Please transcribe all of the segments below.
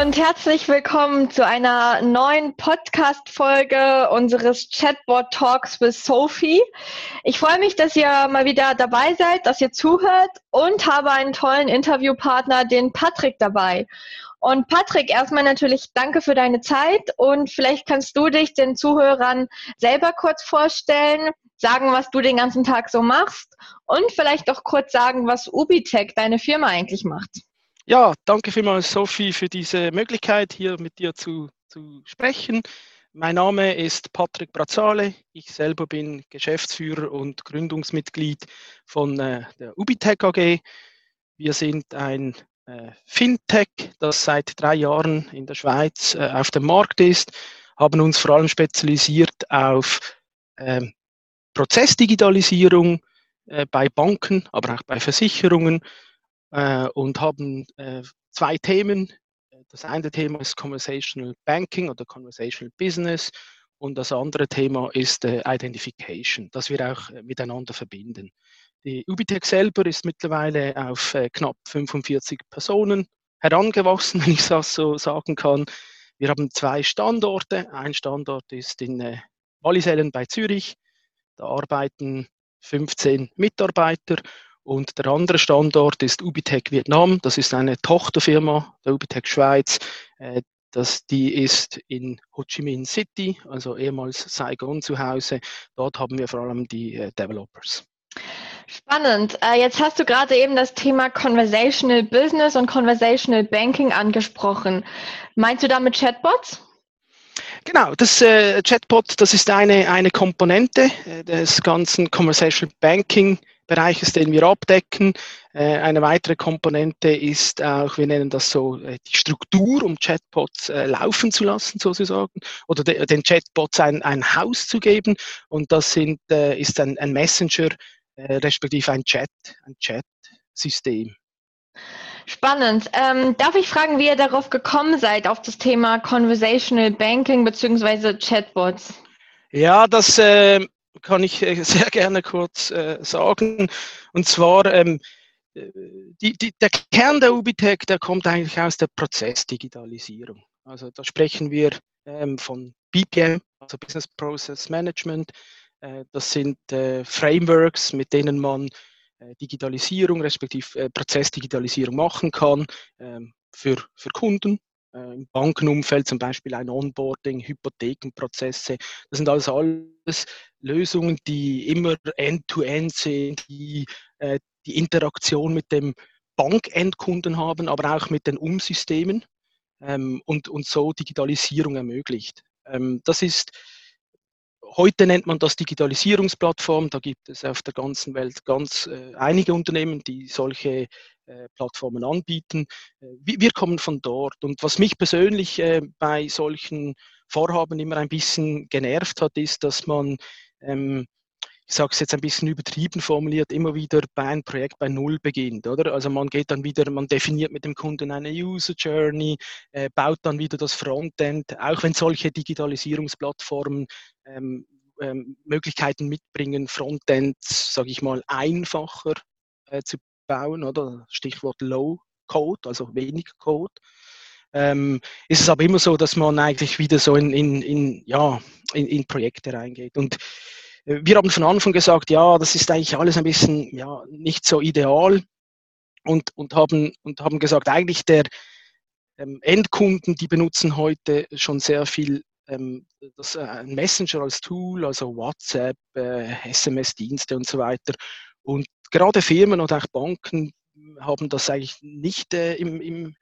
Und herzlich willkommen zu einer neuen Podcast-Folge unseres Chatbot Talks with Sophie. Ich freue mich, dass ihr mal wieder dabei seid, dass ihr zuhört und habe einen tollen Interviewpartner, den Patrick, dabei. Und Patrick, erstmal natürlich danke für deine Zeit und vielleicht kannst du dich den Zuhörern selber kurz vorstellen, sagen, was du den ganzen Tag so machst und vielleicht auch kurz sagen, was Ubitech, deine Firma, eigentlich macht. Ja, danke vielmals, Sophie, für diese Möglichkeit, hier mit dir zu, zu sprechen. Mein Name ist Patrick Brazzale. Ich selber bin Geschäftsführer und Gründungsmitglied von äh, der Ubitech AG. Wir sind ein äh, Fintech, das seit drei Jahren in der Schweiz äh, auf dem Markt ist, haben uns vor allem spezialisiert auf ähm, Prozessdigitalisierung äh, bei Banken, aber auch bei Versicherungen äh, und haben äh, zwei Themen. Das eine Thema ist Conversational Banking oder Conversational Business und das andere Thema ist äh, Identification, das wir auch äh, miteinander verbinden. Die Ubitech selber ist mittlerweile auf äh, knapp 45 Personen herangewachsen, wenn ich das so sagen kann. Wir haben zwei Standorte. Ein Standort ist in äh, Wallisellen bei Zürich. Da arbeiten 15 Mitarbeiter und der andere Standort ist Ubitech Vietnam. Das ist eine Tochterfirma der Ubitech Schweiz. Äh, das, die ist in Ho Chi Minh City, also ehemals Saigon zu Hause. Dort haben wir vor allem die äh, Developers. Spannend. Äh, jetzt hast du gerade eben das Thema Conversational Business und Conversational Banking angesprochen. Meinst du damit Chatbots? Genau, das äh, Chatbot, das ist eine, eine Komponente äh, des ganzen Conversational Banking Bereiches, den wir abdecken. Äh, eine weitere Komponente ist auch, wir nennen das so, äh, die Struktur, um Chatbots äh, laufen zu lassen, sozusagen, oder den Chatbots ein, ein Haus zu geben. Und das sind, ist ein, ein Messenger, respektive ein Chat, ein Chat-System. Spannend. Ähm, darf ich fragen, wie ihr darauf gekommen seid, auf das Thema Conversational Banking bzw. Chatbots? Ja, das äh, kann ich äh, sehr gerne kurz äh, sagen. Und zwar, ähm, äh, die, die, der Kern der Ubitech, der kommt eigentlich aus der Prozessdigitalisierung. Also da sprechen wir ähm, von BPM, also Business Process Management. Äh, das sind äh, Frameworks, mit denen man äh, Digitalisierung, respektive Prozessdigitalisierung machen kann ähm, für, für Kunden, im Bankenumfeld zum Beispiel ein Onboarding, Hypothekenprozesse. Das sind also alles Lösungen, die immer end-to-end -end sind, die äh, die Interaktion mit dem Bankendkunden haben, aber auch mit den Umsystemen ähm, und, und so Digitalisierung ermöglicht. Ähm, das ist Heute nennt man das Digitalisierungsplattform. Da gibt es auf der ganzen Welt ganz äh, einige Unternehmen, die solche äh, Plattformen anbieten. Äh, wir kommen von dort. Und was mich persönlich äh, bei solchen Vorhaben immer ein bisschen genervt hat, ist, dass man ähm, ich sage es jetzt ein bisschen übertrieben formuliert, immer wieder bei einem Projekt bei Null beginnt, oder? Also man geht dann wieder, man definiert mit dem Kunden eine User Journey, äh, baut dann wieder das Frontend, auch wenn solche Digitalisierungsplattformen ähm, ähm, Möglichkeiten mitbringen, Frontends, sage ich mal, einfacher äh, zu bauen, oder? Stichwort Low Code, also wenig Code. Ähm, ist es aber immer so, dass man eigentlich wieder so in, in, in ja, in, in Projekte reingeht. Und äh, wir haben von Anfang gesagt, ja, das ist eigentlich alles ein bisschen ja, nicht so ideal und, und, haben, und haben gesagt, eigentlich der ähm, Endkunden, die benutzen heute schon sehr viel ähm, das, äh, Messenger als Tool, also WhatsApp, äh, SMS-Dienste und so weiter. Und gerade Firmen und auch Banken haben das eigentlich nicht äh, im, im,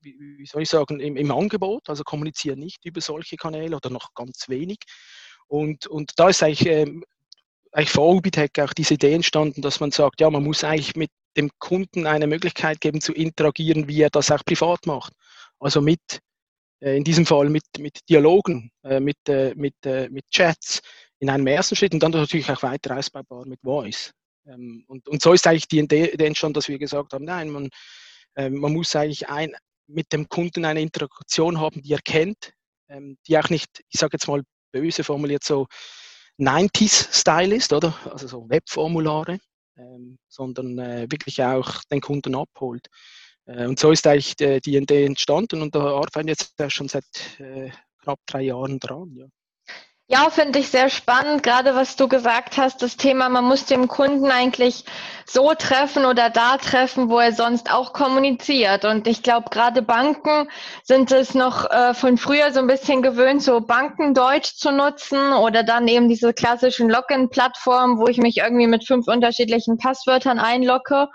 wie soll ich sagen, im, im, Angebot, also kommunizieren nicht über solche Kanäle oder noch ganz wenig. Und, und da ist eigentlich, ähm, eigentlich vor Ubitech auch diese Idee entstanden, dass man sagt, ja, man muss eigentlich mit dem Kunden eine Möglichkeit geben zu interagieren, wie er das auch privat macht. Also mit, äh, in diesem Fall mit, mit Dialogen, äh, mit, äh, mit, äh, mit Chats in einem ersten Schritt und dann natürlich auch weiter ausbaubar mit Voice. Ähm, und, und so ist eigentlich die Idee entstanden, dass wir gesagt haben, nein, man, äh, man muss eigentlich ein, mit dem Kunden eine Interaktion haben, die er kennt, ähm, die auch nicht, ich sage jetzt mal böse formuliert, so 90s-Style ist, oder? Also so Webformulare, ähm, sondern äh, wirklich auch den Kunden abholt. Äh, und so ist eigentlich die, die Idee entstanden und da arbeiten jetzt schon seit äh, knapp drei Jahren dran. Ja. Ja, finde ich sehr spannend, gerade was du gesagt hast, das Thema, man muss dem Kunden eigentlich so treffen oder da treffen, wo er sonst auch kommuniziert. Und ich glaube, gerade Banken sind es noch äh, von früher so ein bisschen gewöhnt, so Bankendeutsch zu nutzen oder dann eben diese klassischen Login-Plattformen, wo ich mich irgendwie mit fünf unterschiedlichen Passwörtern einlogge.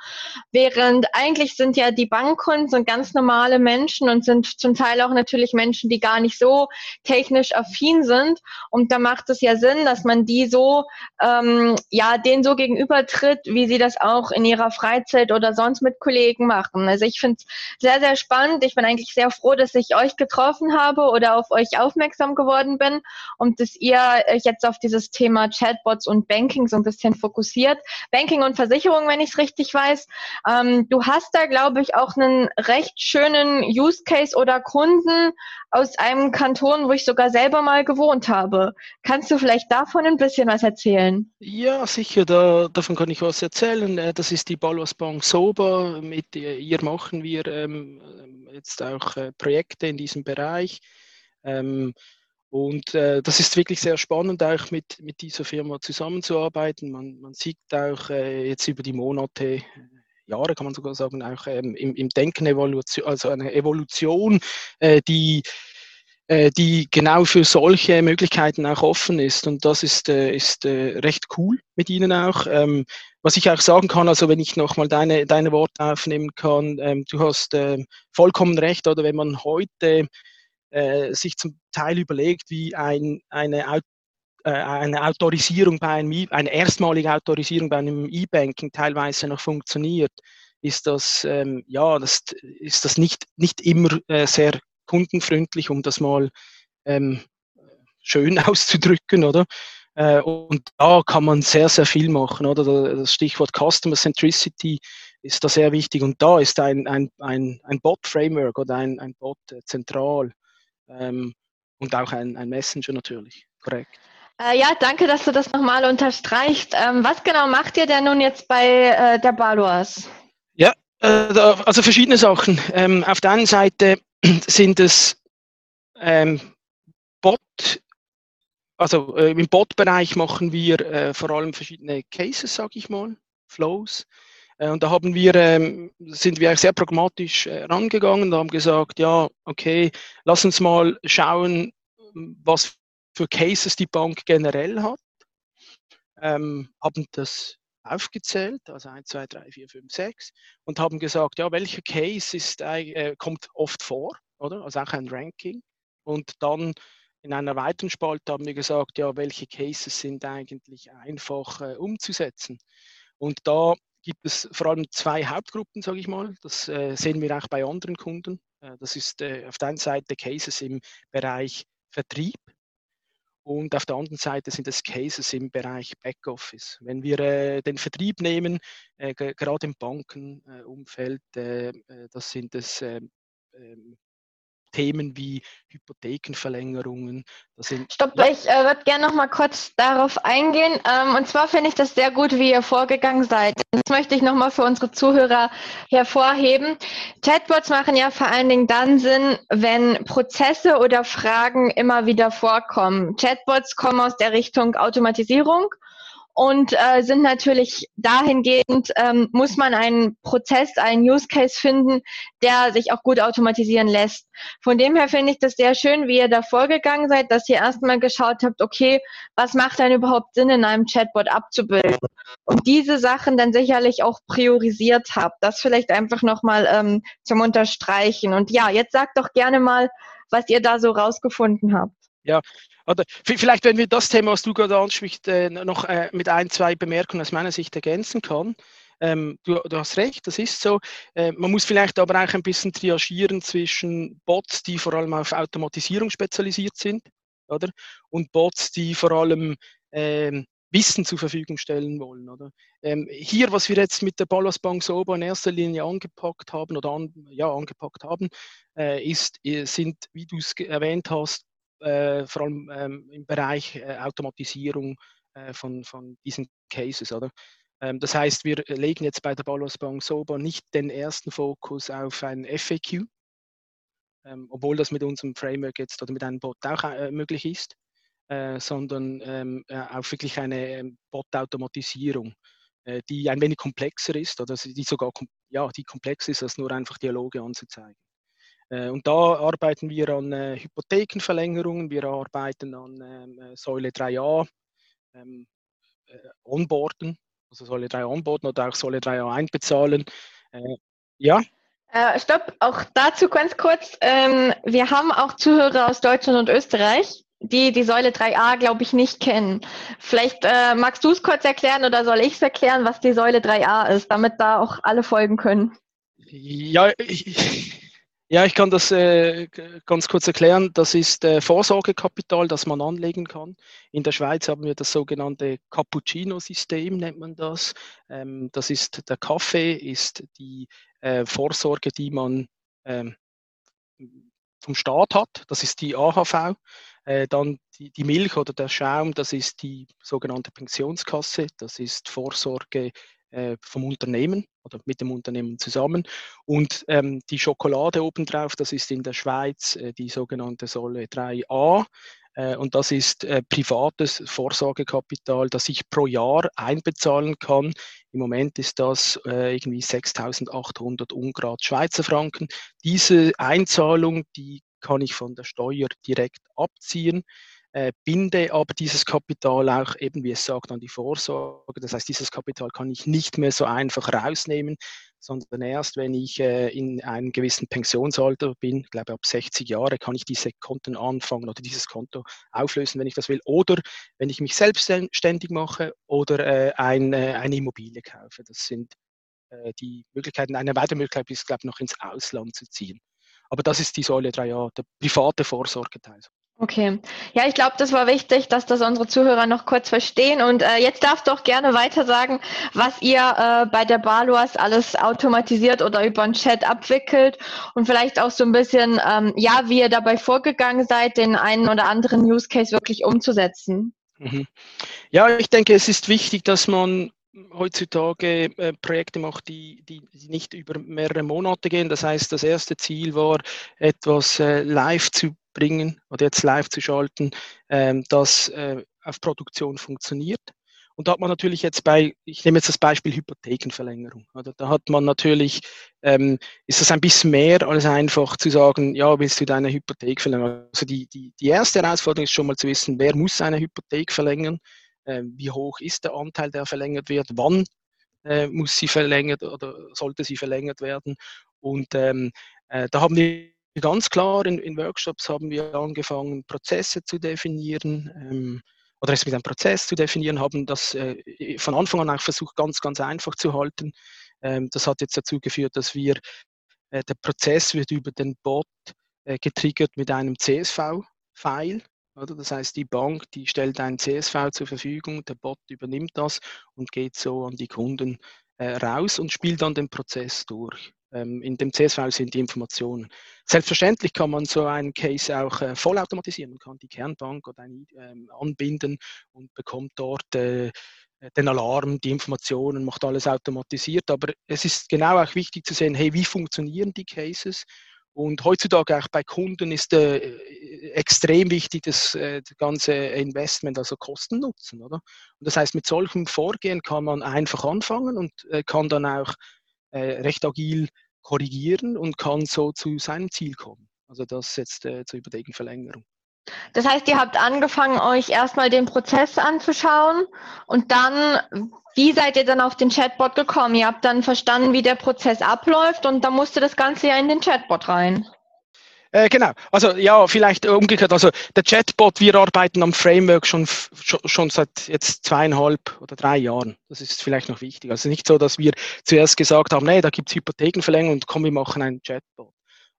Während eigentlich sind ja die Bankkunden sind ganz normale Menschen und sind zum Teil auch natürlich Menschen, die gar nicht so technisch affin sind. Und und da macht es ja Sinn, dass man die so, ähm, ja, denen so gegenübertritt, wie sie das auch in ihrer Freizeit oder sonst mit Kollegen machen. Also ich finde es sehr, sehr spannend. Ich bin eigentlich sehr froh, dass ich euch getroffen habe oder auf euch aufmerksam geworden bin und dass ihr euch jetzt auf dieses Thema Chatbots und Banking so ein bisschen fokussiert. Banking und Versicherung, wenn ich es richtig weiß. Ähm, du hast da, glaube ich, auch einen recht schönen Use Case oder Kunden aus einem Kanton, wo ich sogar selber mal gewohnt habe. Kannst du vielleicht davon ein bisschen was erzählen? Ja, sicher, da, davon kann ich was erzählen. Äh, das ist die Balwas Bank Soba. Mit ihr machen wir ähm, jetzt auch äh, Projekte in diesem Bereich. Ähm, und äh, das ist wirklich sehr spannend, auch mit, mit dieser Firma zusammenzuarbeiten. Man, man sieht auch äh, jetzt über die Monate, äh, Jahre kann man sogar sagen, auch ähm, im, im Denken Evolution, also eine Evolution, äh, die äh, die genau für solche Möglichkeiten auch offen ist. Und das ist, äh, ist äh, recht cool mit Ihnen auch. Ähm, was ich auch sagen kann, also wenn ich nochmal deine, deine Worte aufnehmen kann, ähm, du hast ähm, vollkommen recht, oder wenn man heute sich zum Teil überlegt, wie ein, eine eine Autorisierung bei einem, eine erstmalige Autorisierung bei einem E-Banking teilweise noch funktioniert, ist das, ähm, ja, das, ist das nicht, nicht immer äh, sehr kundenfreundlich, um das mal ähm, schön auszudrücken, oder? Äh, und da kann man sehr, sehr viel machen, oder? Das Stichwort Customer Centricity ist da sehr wichtig und da ist ein, ein, ein, ein Bot-Framework oder ein, ein Bot äh, zentral ähm, und auch ein, ein Messenger natürlich, korrekt. Äh, ja, danke, dass du das nochmal unterstreichst. Ähm, was genau macht ihr denn nun jetzt bei äh, der Baluas? Ja, äh, also verschiedene Sachen. Ähm, auf der einen Seite sind es ähm, Bot, also äh, im Bot-Bereich machen wir äh, vor allem verschiedene Cases, sage ich mal, Flows. Äh, und da haben wir, ähm, sind wir sehr pragmatisch äh, rangegangen und haben gesagt, ja, okay, lass uns mal schauen, was für Cases die Bank generell hat. Ähm, haben das aufgezählt, also 1, 2, 3, 4, 5, 6, und haben gesagt, ja, welcher Case ist, äh, kommt oft vor, oder? Also auch ein Ranking. Und dann in einer weiteren Spalte haben wir gesagt, ja, welche Cases sind eigentlich einfach äh, umzusetzen. Und da gibt es vor allem zwei Hauptgruppen, sage ich mal. Das äh, sehen wir auch bei anderen Kunden. Äh, das ist äh, auf der einen Seite Cases im Bereich Vertrieb, und auf der anderen Seite sind es Cases im Bereich Backoffice. Wenn wir äh, den Vertrieb nehmen, äh, gerade im Bankenumfeld, äh, äh, das sind es ähm, ähm, Themen wie Hypothekenverlängerungen. Stopp, ich äh, würde gerne noch mal kurz darauf eingehen. Ähm, und zwar finde ich das sehr gut, wie ihr vorgegangen seid. Das möchte ich noch mal für unsere Zuhörer hervorheben. Chatbots machen ja vor allen Dingen dann Sinn, wenn Prozesse oder Fragen immer wieder vorkommen. Chatbots kommen aus der Richtung Automatisierung und äh, sind natürlich dahingehend, ähm, muss man einen Prozess, einen Use Case finden, der sich auch gut automatisieren lässt. Von dem her finde ich das sehr schön, wie ihr da vorgegangen seid, dass ihr erstmal geschaut habt, okay, was macht denn überhaupt Sinn in einem Chatbot abzubilden? Und diese Sachen dann sicherlich auch priorisiert habt. Das vielleicht einfach nochmal ähm, zum Unterstreichen. Und ja, jetzt sagt doch gerne mal, was ihr da so rausgefunden habt. Ja, oder vielleicht, wenn wir das Thema, was du gerade ansprichst, äh, noch äh, mit ein, zwei Bemerkungen aus meiner Sicht ergänzen kann. Ähm, du, du, hast recht, das ist so. Äh, man muss vielleicht aber auch ein bisschen triagieren zwischen Bots, die vor allem auf Automatisierung spezialisiert sind, oder? Und Bots, die vor allem ähm, Wissen zur Verfügung stellen wollen. Oder? Ähm, hier, was wir jetzt mit der Ballas Bank Soba in erster Linie angepackt haben oder an, ja, angepackt haben, äh, ist, sind, wie du es erwähnt hast, äh, vor allem ähm, im Bereich äh, Automatisierung äh, von, von diesen Cases. Oder? Ähm, das heißt, wir legen jetzt bei der Ballas Bank Soba nicht den ersten Fokus auf ein FAQ, ähm, obwohl das mit unserem Framework jetzt oder mit einem Bot auch äh, möglich ist, äh, sondern ähm, äh, auf wirklich eine ähm, Bot-Automatisierung, die ein wenig komplexer ist oder die sogar ja, die komplexer ist, als nur einfach Dialoge anzuzeigen. Äh, und da arbeiten wir an äh, Hypothekenverlängerungen, wir arbeiten an ähm, Säule 3a, ähm, Onboarden, also Säule 3 onboarden oder auch Säule 3a einbezahlen. ja, äh, stopp, auch dazu ganz kurz. Ähm, wir haben auch Zuhörer aus Deutschland und Österreich, die die Säule 3a, glaube ich, nicht kennen. Vielleicht äh, magst du es kurz erklären oder soll ich es erklären, was die Säule 3a ist, damit da auch alle folgen können? Ja, ich, ja, ich kann das äh, ganz kurz erklären. Das ist äh, Vorsorgekapital, das man anlegen kann. In der Schweiz haben wir das sogenannte Cappuccino-System, nennt man das. Ähm, das ist der Kaffee, ist die äh, Vorsorge, die man ähm, vom Staat hat. Das ist die AHV. Äh, dann die, die, Milch oder der Schaum, das ist die sogenannte Pensionskasse. Das ist Vorsorge äh, vom Unternehmen oder mit dem Unternehmen zusammen. Und ähm, die Schokolade obendrauf, das ist in der Schweiz äh, die sogenannte Säule 3a. Äh, und das ist äh, privates Vorsorgekapital, das ich pro Jahr einbezahlen kann. Im Moment ist das äh, irgendwie 6.800 Ungrad Schweizer Franken. Diese Einzahlung, die kann ich von der Steuer direkt abziehen binde aber dieses Kapital auch eben, wie es sagt, an die Vorsorge. Das heißt, dieses Kapital kann ich nicht mehr so einfach rausnehmen, sondern erst, wenn ich äh, in einem gewissen Pensionsalter bin, ich glaube ab 60 Jahre, kann ich diese Konten anfangen oder dieses Konto auflösen, wenn ich das will. Oder wenn ich mich selbstständig mache oder äh, ein, äh, eine Immobilie kaufe. Das sind äh, die Möglichkeiten. Eine weitere Möglichkeit ist, glaube ich, noch ins Ausland zu ziehen. Aber das ist die Säule 3a, der private Vorsorgeteil. Okay. Ja, ich glaube, das war wichtig, dass das unsere Zuhörer noch kurz verstehen. Und äh, jetzt darfst du auch gerne weiter sagen, was ihr äh, bei der Baluas alles automatisiert oder über einen Chat abwickelt und vielleicht auch so ein bisschen, ähm, ja, wie ihr dabei vorgegangen seid, den einen oder anderen Use Case wirklich umzusetzen. Mhm. Ja, ich denke, es ist wichtig, dass man heutzutage äh, Projekte macht, die, die, die, nicht über mehrere Monate gehen. Das heißt, das erste Ziel war, etwas äh, live zu bringen oder jetzt live zu schalten, ähm, das äh, auf Produktion funktioniert. Und da hat man natürlich jetzt bei, ich nehme jetzt das Beispiel Hypothekenverlängerung. Oder da hat man natürlich, ähm, ist das ein bisschen mehr als einfach zu sagen, ja, willst du deine Hypothek verlängern? Also die, die, die erste Herausforderung ist schon mal zu wissen, wer muss seine Hypothek verlängern? äh, wie hoch ist der Anteil, der verlängert wird, wann äh, muss sie verlängert oder sollte sie verlängert werden. Und ähm, äh, da haben wir ganz klar in, in, Workshops haben wir angefangen, Prozesse zu definieren. Ähm, oder es mit einem Prozess zu definieren, haben das äh, von Anfang an auch versucht, ganz, ganz einfach zu halten. Ähm, das hat jetzt dazu geführt, dass wir, äh, der Prozess wird über den Bot äh, getriggert mit einem CSV-File. Oder? Das heißt, die Bank, die stellt ein CSV zur Verfügung, der Bot übernimmt das und geht so an die Kunden raus und spielt dann den Prozess durch. Ähm, in dem CSV sind die Informationen. Selbstverständlich kann man so einen Case auch äh, vollautomatisieren. Man kann die Kernbank oder ein, ähm, anbinden und bekommt dort äh, den Alarm, die Informationen, macht alles automatisiert. Aber es ist genau auch wichtig zu sehen, hey, wie funktionieren die Cases und heutzutage auch bei Kunden ist äh, extrem wichtig das, äh, das ganze Investment, also Kosten nutzen, oder? Und das heißt, mit solchem Vorgehen kann man einfach anfangen und äh, kann dann auch äh, recht agil korrigieren und kann so zu seinem Ziel kommen. Also das jetzt äh, zur Überlegenverlängerung. Das heißt, ihr habt angefangen, euch erstmal den Prozess anzuschauen und dann, wie seid ihr dann auf den Chatbot gekommen? Ihr habt dann verstanden, wie der Prozess abläuft und dann musste das Ganze ja in den Chatbot rein. Äh, genau, also ja, vielleicht umgekehrt. Also der Chatbot, wir arbeiten am Framework schon, schon seit jetzt zweieinhalb oder drei Jahren. Das ist vielleicht noch wichtig. Also nicht so, dass wir zuerst gesagt haben, nee, da gibt es Hypothekenverlängerung und komm, wir machen einen Chatbot.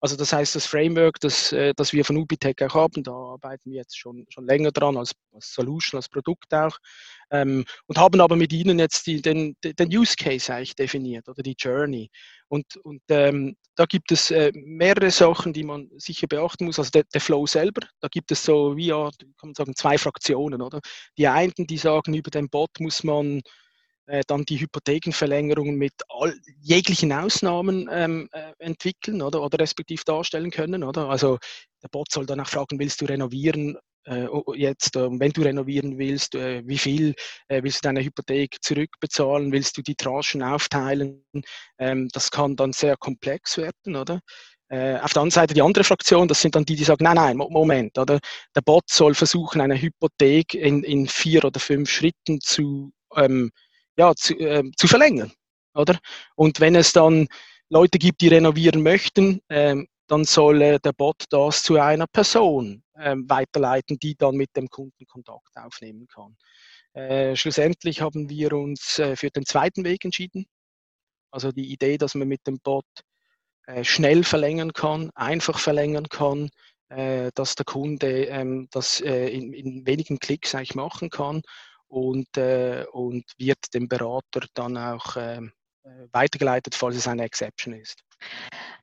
Also das heißt, das Framework, das, äh, das wir von Ubitech auch haben, da arbeiten wir jetzt schon, schon länger dran als, als Solution, als Produkt auch ähm, und haben aber mit ihnen jetzt die, den, den Use Case eigentlich definiert oder die Journey. Und, und ähm, da gibt es äh, mehrere Sachen, die man sicher beachten muss. Also der, der, Flow selber, da gibt es so wie ja, kann man sagen, zwei Fraktionen, oder? Die einen, die sagen, über den Bot muss man dann die Hypothekenverlängerung mit all, jeglichen Ausnahmen ähm, äh, entwickeln oder, oder respektiv darstellen können. Oder? Also der Bot soll dann auch fragen, willst du renovieren äh, jetzt, äh, wenn du renovieren willst, äh, wie viel äh, willst du deine Hypothek zurückbezahlen, willst du die Tranchen aufteilen? Ähm, das kann dann sehr komplex werden, oder? auf der anderen Seite die andere Fraktion, das sind dann die, die sagen, nein, nein, Moment, oder? Der Bot soll versuchen, eine Hypothek in, in vier oder fünf Schritten zu ähm, ja, zu, äh, zu verlängern. Oder? Und wenn es dann Leute gibt, die renovieren möchten, ähm, dann soll äh, der Bot das zu einer Person ähm, weiterleiten, die dann mit dem Kunden Kontakt aufnehmen kann. Äh, schlussendlich haben wir uns äh, für den zweiten Weg entschieden. Also die Idee, dass man mit dem Bot äh, schnell verlängern kann, einfach verlängern kann, äh, dass der Kunde ähm, das äh, in, in, wenigen Klicks eigentlich machen kann und, äh, und wird dem Berater dann auch ähm, äh, weitergeleitet, falls es eine Exception ist.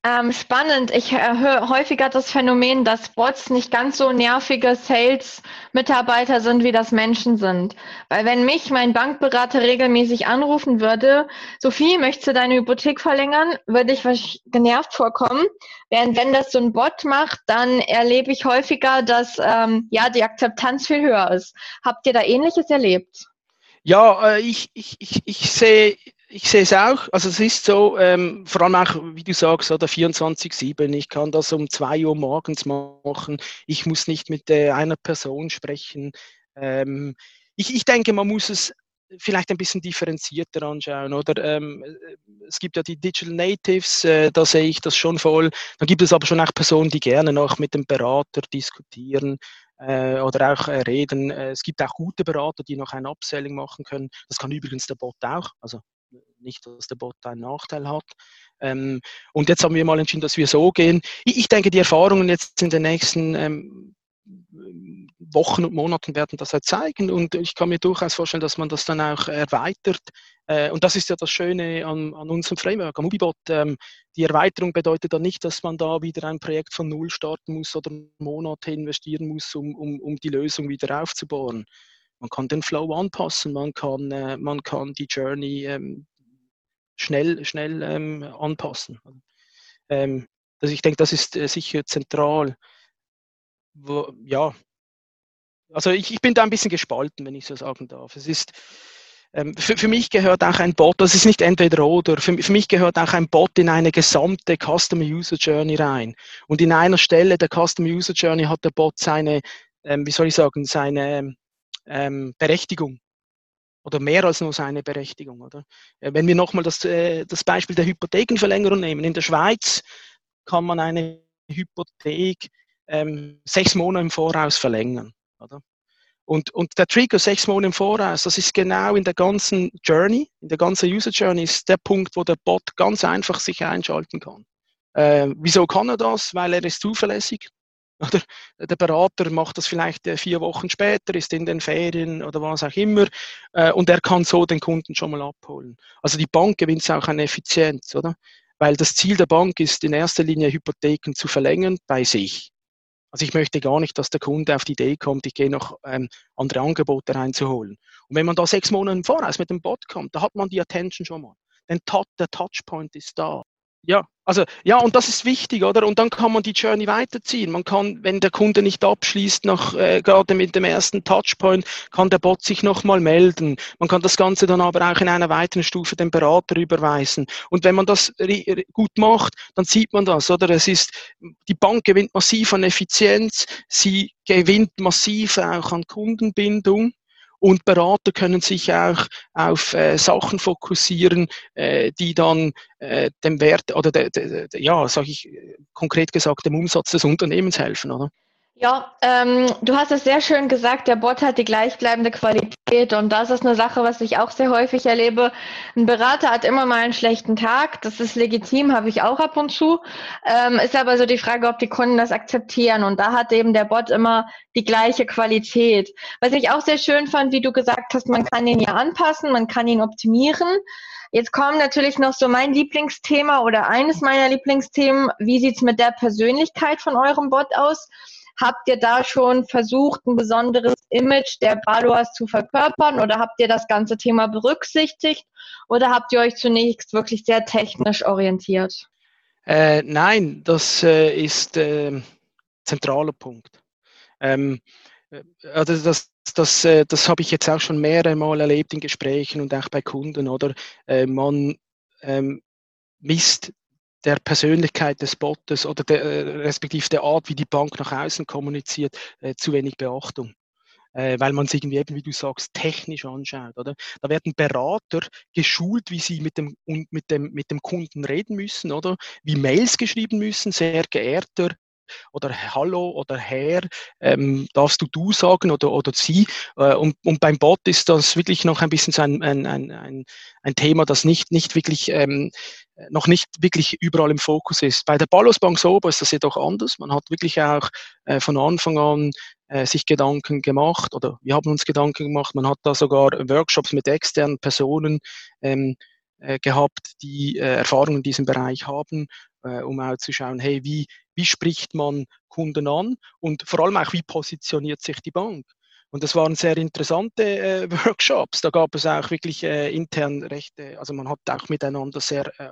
Ähm, spannend. Ich höre häufiger das Phänomen, dass Bots nicht ganz so nervige Sales-Mitarbeiter sind, wie das Menschen sind. Weil wenn mich mein Bankberater regelmäßig anrufen würde, Sophie, möchtest du deine Hypothek verlängern, würde ich genervt vorkommen. Während wenn das so ein Bot macht, dann erlebe ich häufiger, dass ähm, ja die Akzeptanz viel höher ist. Habt ihr da Ähnliches erlebt? Ja, äh, ich, ich, ich, ich sehe ich sehe es auch. Also es ist so, ähm, vor allem auch, wie du sagst, oder 24-7. Ich kann das um 2 Uhr morgens machen. Ich muss nicht mit äh, einer Person sprechen. Ähm, ich, ich denke, man muss es vielleicht ein bisschen differenzierter anschauen. Oder ähm, es gibt ja die Digital Natives, äh, da sehe ich das schon voll. Dann gibt es aber schon auch Personen, die gerne noch mit dem Berater diskutieren äh, oder auch äh, reden. Äh, es gibt auch gute Berater, die noch ein Upselling machen können. Das kann übrigens der Bot auch. Also nicht, dass der Bot einen Nachteil hat. Ähm, und jetzt haben wir mal entschieden, dass wir so gehen. Ich, ich denke, die Erfahrungen jetzt in den nächsten ähm, Wochen und Monaten werden das halt zeigen und ich kann mir durchaus vorstellen, dass man das dann auch erweitert. Äh, und das ist ja das Schöne an, an unserem Framework, am Ubibot. Ähm, die Erweiterung bedeutet dann nicht, dass man da wieder ein Projekt von Null starten muss oder Monate investieren muss, um, um, um die Lösung wieder aufzubauen. Man kann den Flow anpassen, man kann, äh, man kann die Journey ähm, schnell, schnell ähm, anpassen. Ähm, also ich denke, das ist äh, sicher zentral. Wo, ja, also ich, ich bin da ein bisschen gespalten, wenn ich so sagen darf. Es ist, ähm, für, für, mich gehört auch ein Bot, das ist nicht entweder oder, für, für, mich gehört auch ein Bot in eine gesamte Customer User Journey rein. Und in einer Stelle der Customer User Journey hat der Bot seine, ähm, wie soll ich sagen, seine ähm, Berechtigung oder mehr als nur seine Berechtigung. Oder? Äh, wenn wir nochmal das, äh, das Beispiel der Hypothekenverlängerung nehmen. In der Schweiz kann man eine Hypothek ähm, sechs Monate im Voraus verlängern. Oder? Und, und der Trigger sechs Monate im Voraus, das ist genau in der ganzen Journey, in der ganzen User Journey, ist der Punkt, wo der Bot ganz einfach sich einschalten kann. Äh, wieso kann er das? Weil er ist zuverlässig. Oder der Berater macht das vielleicht äh, vier Wochen später, ist in den Ferien oder was auch immer äh, und er kann so den Kunden schon mal abholen. Also die Bank gewinnt auch an Effizienz, oder? Weil das Ziel der Bank ist in erster Linie Hypotheken zu verlängern bei sich. Also ich möchte gar nicht, dass der Kunde auf die Idee kommt, ich gehe noch ähm, andere Angebote reinzuholen. Und wenn man da sechs Monate Voraus mit dem Bot kommt, da hat man die Attention schon mal. Denn der Touchpoint ist da. Ja, also ja, und das ist wichtig, oder? Und dann kann man die Journey weiterziehen. Man kann, wenn der Kunde nicht abschließt, nach, äh, gerade mit dem ersten Touchpoint, kann der Bot sich nochmal melden. Man kann das Ganze dann aber auch in einer weiteren Stufe dem Berater überweisen. Und wenn man das gut macht, dann sieht man das, oder? Es ist, die Bank gewinnt massiv an Effizienz, sie gewinnt massiv auch an Kundenbindung. Und Berater können sich auch auf äh, Sachen fokussieren, äh, die dann äh, dem Wert oder de, de, de, ja, sage ich konkret gesagt, dem Umsatz des Unternehmens helfen, oder? Ja, ähm, du hast es sehr schön gesagt, der Bot hat die gleichbleibende Qualität und das ist eine Sache, was ich auch sehr häufig erlebe. Ein Berater hat immer mal einen schlechten Tag, das ist legitim, habe ich auch ab und zu. Ähm, ist aber so die Frage, ob die Kunden das akzeptieren und da hat eben der Bot immer die gleiche Qualität. Was ich auch sehr schön fand, wie du gesagt hast, man kann ihn ja anpassen, man kann ihn optimieren. Jetzt kommt natürlich noch so mein Lieblingsthema oder eines meiner Lieblingsthemen. Wie sieht's mit der Persönlichkeit von eurem Bot aus? Habt ihr da schon versucht, ein besonderes Image der Baluas zu verkörpern oder habt ihr das ganze Thema berücksichtigt oder habt ihr euch zunächst wirklich sehr technisch orientiert? Äh, nein, das äh, ist äh, zentraler Punkt. Ähm, äh, also das, das, äh, das habe ich jetzt auch schon mehrere Mal erlebt in Gesprächen und auch bei Kunden, oder? Äh, man ähm, misst der Persönlichkeit des Bottes oder der, äh, respektive der Art, wie die Bank nach außen kommuniziert, äh, zu wenig Beachtung. Äh, weil man es irgendwie eben, wie du sagst, technisch anschaut. Oder? Da werden Berater geschult, wie sie mit dem, mit, dem, mit dem Kunden reden müssen, oder? Wie Mails geschrieben müssen, sehr geehrter oder Hallo oder Herr, ähm, darfst du du sagen oder, oder sie. Äh, und, und beim Bot ist das wirklich noch ein bisschen so ein, ein, ein, ein Thema, das nicht, nicht wirklich, ähm, noch nicht wirklich überall im Fokus ist. Bei der Ballos Bank Sober ist das jedoch anders. Man hat wirklich auch äh, von Anfang an äh, sich Gedanken gemacht oder wir haben uns Gedanken gemacht. Man hat da sogar Workshops mit externen Personen ähm, äh, gehabt, die äh, Erfahrung in diesem Bereich haben, äh, um auch zu schauen, hey, wie, wie spricht man Kunden an und vor allem auch, wie positioniert sich die Bank. Und das waren sehr interessante äh, Workshops. Da gab es auch wirklich äh, intern rechte, also man hat auch miteinander sehr äh,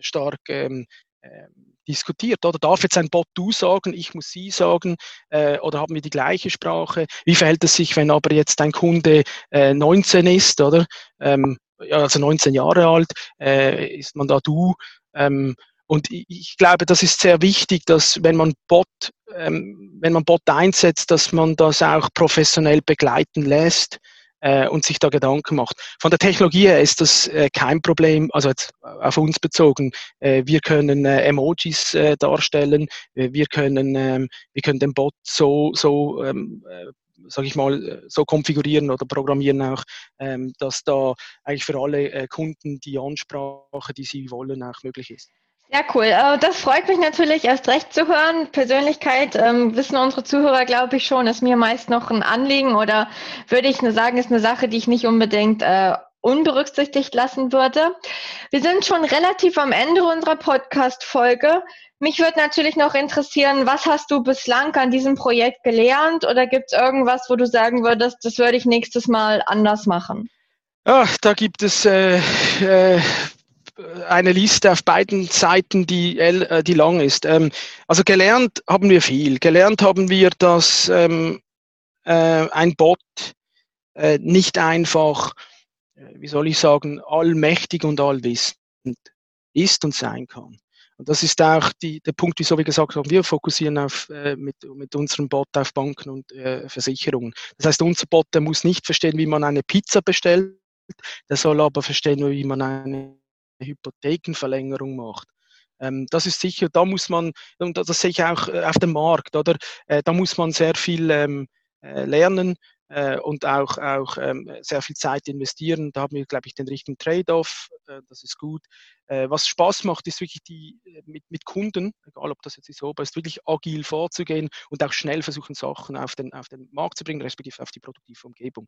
stark ähm, äh, diskutiert. Oder darf jetzt ein Bot du sagen, ich muss sie sagen, äh, oder haben wir die gleiche Sprache? Wie verhält es sich, wenn aber jetzt ein Kunde 19 äh, ist, oder? Ähm, also 19 Jahre alt, ist man da du? Ähm, und ich glaube, das ist sehr wichtig, dass wenn man Bot, ähm, wenn man Bot einsetzt, dass man das auch professionell begleiten lässt äh, und sich da Gedanken macht. Von der Technologie her ist das äh, kein Problem, also jetzt auf uns bezogen. Äh, wir können äh, Emojis äh, darstellen, äh, wir können, ähm, wir können den Bot so, so ähm, sage ich mal, so konfigurieren oder programmieren auch, ähm, dass da eigentlich für alle Kunden die Ansprache, die sie wollen, auch möglich ist. Ja, cool. Äh, das freut mich natürlich erst recht zu hören. Persönlichkeit ähm, wissen unsere Zuhörer, glaube ich, schon, ist mir meist noch ein Anliegen oder würde ich sagen, ist eine Sache, die ich nicht unbedingt äh, unberücksichtigt lassen würde. Wir sind schon relativ am Ende unserer Podcast-Folge. Mich würde natürlich noch interessieren, was hast du bislang an diesem Projekt gelernt oder gibt es irgendwas, wo du sagen würdest, das würde ich nächstes Mal anders machen? Ja, da gibt es äh, äh, eine Liste auf beiden Seiten, die, äh, die lang ist. Ähm, also gelernt haben wir viel. Gelernt haben wir, dass ähm, äh, ein Bot äh, nicht einfach, wie soll ich sagen, allmächtig und allwissend ist und sein kann. Und das ist auch die, der Punkt, wieso wir gesagt haben, wir fokussieren auf, äh, mit, mit unserem Bot auf Banken und äh, Versicherungen. Das heißt, unser Bot der muss nicht verstehen, wie man eine Pizza bestellt, der soll aber verstehen, wie man eine Hypothekenverlängerung macht. Ähm, das ist sicher, da muss man, und das sehe ich auch äh, auf dem Markt, oder? Äh, da muss man sehr viel ähm, äh, lernen äh, und auch, auch ähm, sehr viel Zeit investieren. Da haben wir, glaube ich, den richtigen Trade-off. Äh, das ist gut. Äh, was Spaß macht, ist wirklich die äh, mit, mit Kunden, egal ob das jetzt ist, aber ist wirklich agil vorzugehen und auch schnell versuchen, Sachen auf den, auf den Markt zu bringen, respektive auf die produktive Umgebung.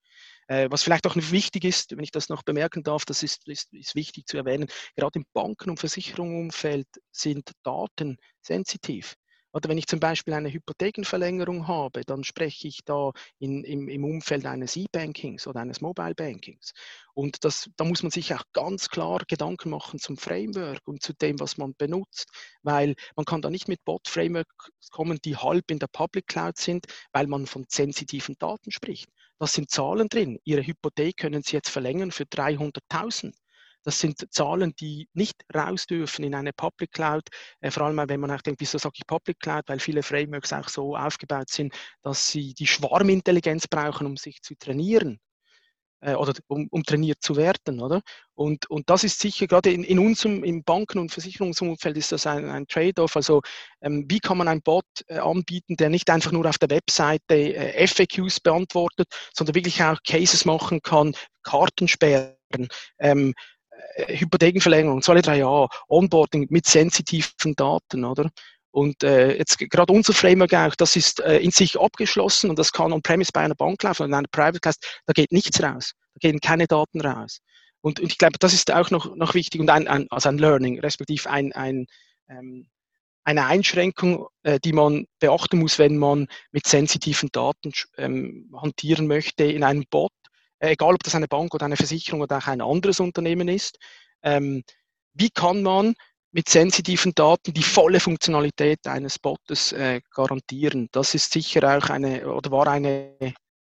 Äh, was vielleicht auch wichtig ist, wenn ich das noch bemerken darf, das ist, ist, ist wichtig zu erwähnen, gerade im Banken- und Versicherungsumfeld sind Daten sensitiv. Oder wenn ich zum Beispiel eine Hypothekenverlängerung habe, dann spreche ich da in, im, im Umfeld eines E-Bankings oder eines Mobile Bankings. Und das, da muss man sich auch ganz klar Gedanken machen zum Framework und zu dem, was man benutzt, weil man kann da nicht mit Bot-Frameworks kommen, die halb in der Public Cloud sind, weil man von sensitiven Daten spricht. Das sind Zahlen drin. Ihre Hypothek können Sie jetzt verlängern für 300.000. Das sind Zahlen, die nicht raus dürfen in eine Public Cloud, äh, vor allem wenn man auch denkt, wieso sage ich Public Cloud, weil viele Frameworks auch so aufgebaut sind, dass sie die Schwarmintelligenz brauchen, um sich zu trainieren. äh, oder um, um, trainiert zu werden, oder? Und, und das ist sicher gerade in, in unserem im Banken- und Versicherungsumfeld ist das ein, ein Trade-off. Also ähm, wie kann man einen Bot äh, anbieten, der nicht einfach nur auf der Webseite äh, FAQs beantwortet, sondern wirklich auch Cases machen kann, Kartensperren, ähm, äh, Hypothekenverlängerung, zwei, drei Jahre, Onboarding mit sensitiven Daten, oder? Und äh, jetzt gerade unser Framework auch, das ist äh, in sich abgeschlossen und das kann on-premise bei einer Bank laufen und in einer Private Cloud, da geht nichts raus, da gehen keine Daten raus. Und, und ich glaube, das ist auch noch, noch wichtig und ein, ein, also ein Learning, respektive ein, ein, ähm, eine Einschränkung, äh, die man beachten muss, wenn man mit sensitiven Daten ähm, hantieren möchte in einem Bot, äh, egal ob das eine Bank oder eine Versicherung oder auch ein anderes Unternehmen ist. Ähm, wie kann man mit sensitiven Daten die volle Funktionalität eines Bottes äh, garantieren. Das ist sicher auch eine oder war eine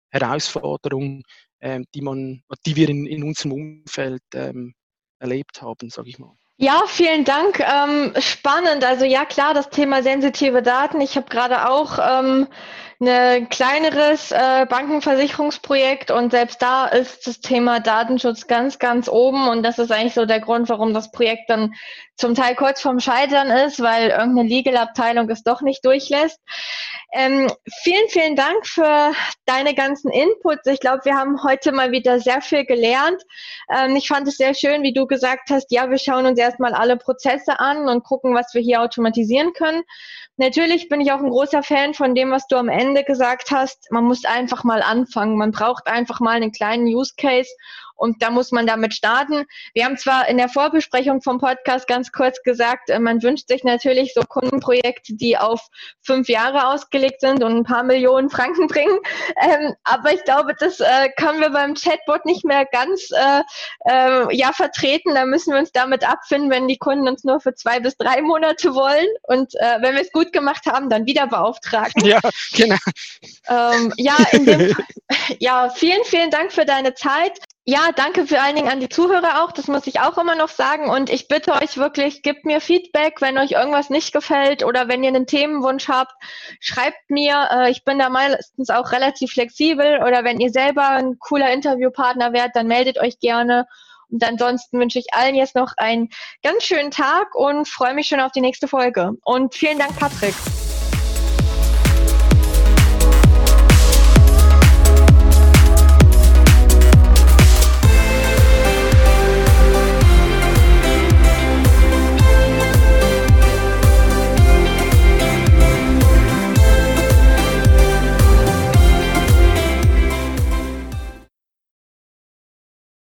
Herausforderung, äh, die man, die wir in, in unserem Umfeld ähm, erlebt haben, sage ich mal. Ja, vielen Dank. Ähm, spannend. Also ja, klar, das Thema sensitive Daten. Ich habe gerade auch ähm, ein kleineres äh, Bankenversicherungsprojekt und selbst da ist das Thema Datenschutz ganz, ganz oben und das ist eigentlich so der Grund, warum das Projekt dann zum Teil kurz vorm Scheitern ist, weil irgendeine Legal-Abteilung es doch nicht durchlässt. Ähm, vielen, vielen Dank für deine ganzen Inputs. Ich glaube, wir haben heute mal wieder sehr viel gelernt. Ähm, ich fand es sehr schön, wie du gesagt hast, ja, wir schauen uns erstmal alle Prozesse an und gucken, was wir hier automatisieren können. Natürlich bin ich auch ein großer Fan von dem, was du am Ende gesagt hast. Man muss einfach mal anfangen. Man braucht einfach mal einen kleinen Use Case und da muss man damit starten. Wir haben zwar in der Vorbesprechung vom Podcast ganz kurz gesagt, äh, man wünscht sich natürlich so Kundenprojekte, die auf fünf Jahre ausgelegt sind und ein paar Millionen Franken bringen. Ähm, aber ich glaube, das äh, können wir beim Chatbot nicht mehr ganz äh, äh, ja vertreten. Da müssen wir uns damit abfinden, wenn die Kunden uns nur für zwei bis drei Monate wollen und äh, wenn wir es gut gemacht haben, dann wieder beauftragen. Ja, genau. Ähm, ja, in dem, ja, vielen, vielen Dank für deine Zeit. Ja, danke vor allen Dingen an die Zuhörer auch. Das muss ich auch immer noch sagen. Und ich bitte euch wirklich, gebt mir Feedback, wenn euch irgendwas nicht gefällt oder wenn ihr einen Themenwunsch habt, schreibt mir. Äh, ich bin da meistens auch relativ flexibel. Oder wenn ihr selber ein cooler Interviewpartner wärt, dann meldet euch gerne. Und ansonsten wünsche ich allen jetzt noch einen ganz schönen Tag und freue mich schon auf die nächste Folge. Und vielen Dank, Patrick.